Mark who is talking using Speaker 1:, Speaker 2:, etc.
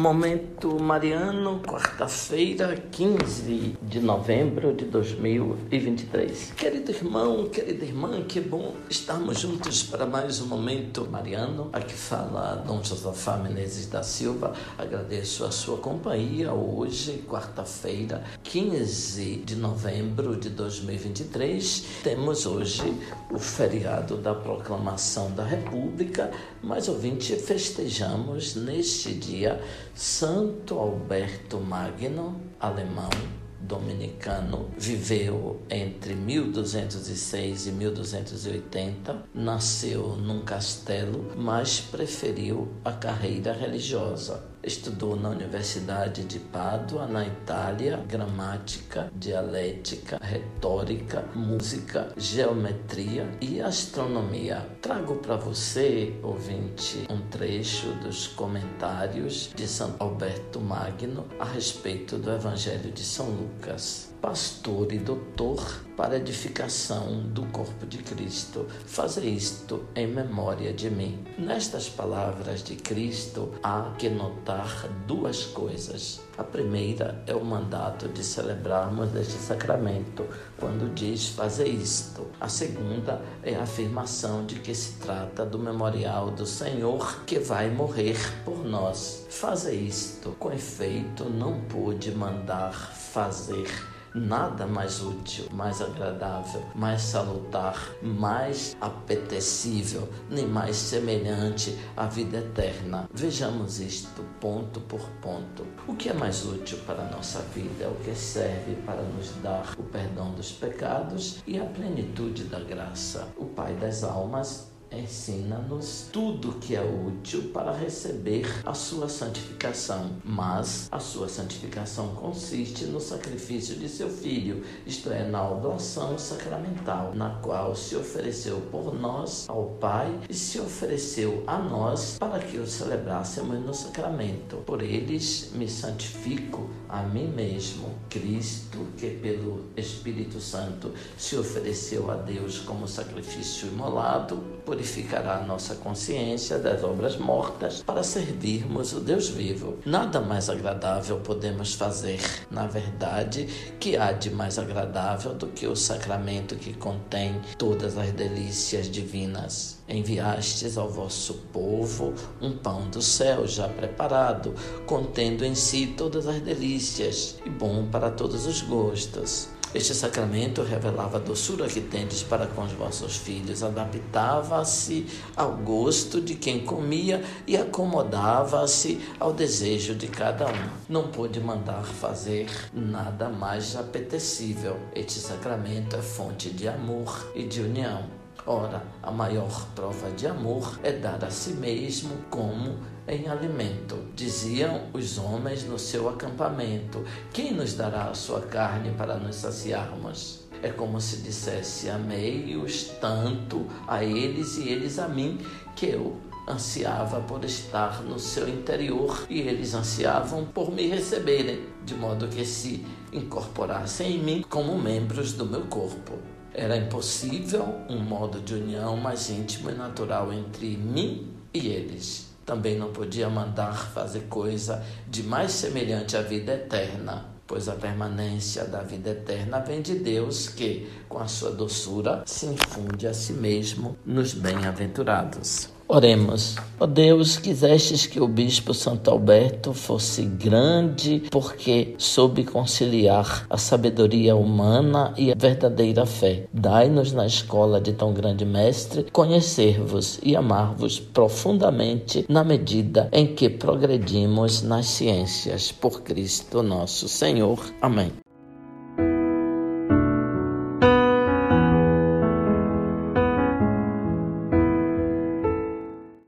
Speaker 1: Momento Mariano, quarta-feira, 15 de novembro de 2023. Querido irmão, querida irmã, que bom estarmos juntos para mais um Momento Mariano. Aqui fala Dom Josafá Menezes da Silva. Agradeço a sua companhia hoje, quarta-feira, 15 de novembro de 2023. Temos hoje o feriado da proclamação da República, mas ouvinte, festejamos neste dia Santo Alberto Magno, alemão, dominicano, viveu entre 1206 e 1280, nasceu num castelo, mas preferiu a carreira religiosa. Estudou na Universidade de Pádua, na Itália, gramática, dialética, retórica, música, geometria e astronomia. Trago para você, ouvinte, um trecho dos comentários de São Alberto Magno a respeito do Evangelho de São Lucas. Pastor e doutor para edificação do corpo de Cristo. Fazer isto em memória de mim. Nestas palavras de Cristo há que notar duas coisas. A primeira é o mandato de celebrarmos este sacramento, quando diz fazer isto. A segunda é a afirmação de que se trata do memorial do Senhor que vai morrer por nós. Fazer isto, com efeito, não pôde mandar fazer nada mais útil, mais agradável, mais salutar, mais apetecível, nem mais semelhante à vida eterna. Vejamos isto ponto por ponto. O que é mais útil para a nossa vida? É o que serve para nos dar o perdão dos pecados e a plenitude da graça. O Pai das almas ensina-nos tudo que é útil para receber a sua santificação, mas a sua santificação consiste no sacrifício de seu filho, isto é, na oblação sacramental, na qual se ofereceu por nós ao Pai e se ofereceu a nós para que o celebrássemos no sacramento. Por eles me santifico a mim mesmo. Cristo, que pelo Espírito Santo se ofereceu a Deus como sacrifício imolado, por purificará a nossa consciência das obras mortas para servirmos o Deus vivo. Nada mais agradável podemos fazer, na verdade, que há de mais agradável do que o sacramento que contém todas as delícias divinas. Enviastes ao vosso povo um pão do céu já preparado, contendo em si todas as delícias e bom para todos os gostos. Este sacramento revelava a doçura que tendes para com os vossos filhos, adaptava-se ao gosto de quem comia e acomodava-se ao desejo de cada um. Não pôde mandar fazer nada mais apetecível. Este sacramento é fonte de amor e de união. Ora, a maior prova de amor é dar a si mesmo como em alimento. Diziam os homens no seu acampamento: Quem nos dará a sua carne para nos saciarmos? É como se dissesse: Amei-os tanto a eles e eles a mim, que eu ansiava por estar no seu interior e eles ansiavam por me receberem, de modo que se incorporassem em mim como membros do meu corpo. Era impossível um modo de união mais íntimo e natural entre mim e eles. Também não podia mandar fazer coisa de mais semelhante à vida eterna, pois a permanência da vida eterna vem de Deus que, com a sua doçura, se infunde a si mesmo nos bem-aventurados. Oremos. Ó oh Deus, quisestes que o bispo Santo Alberto fosse grande, porque soube conciliar a sabedoria humana e a verdadeira fé. Dai-nos na escola de tão grande mestre conhecer-vos e amar-vos profundamente na medida em que progredimos nas ciências. Por Cristo nosso Senhor. Amém.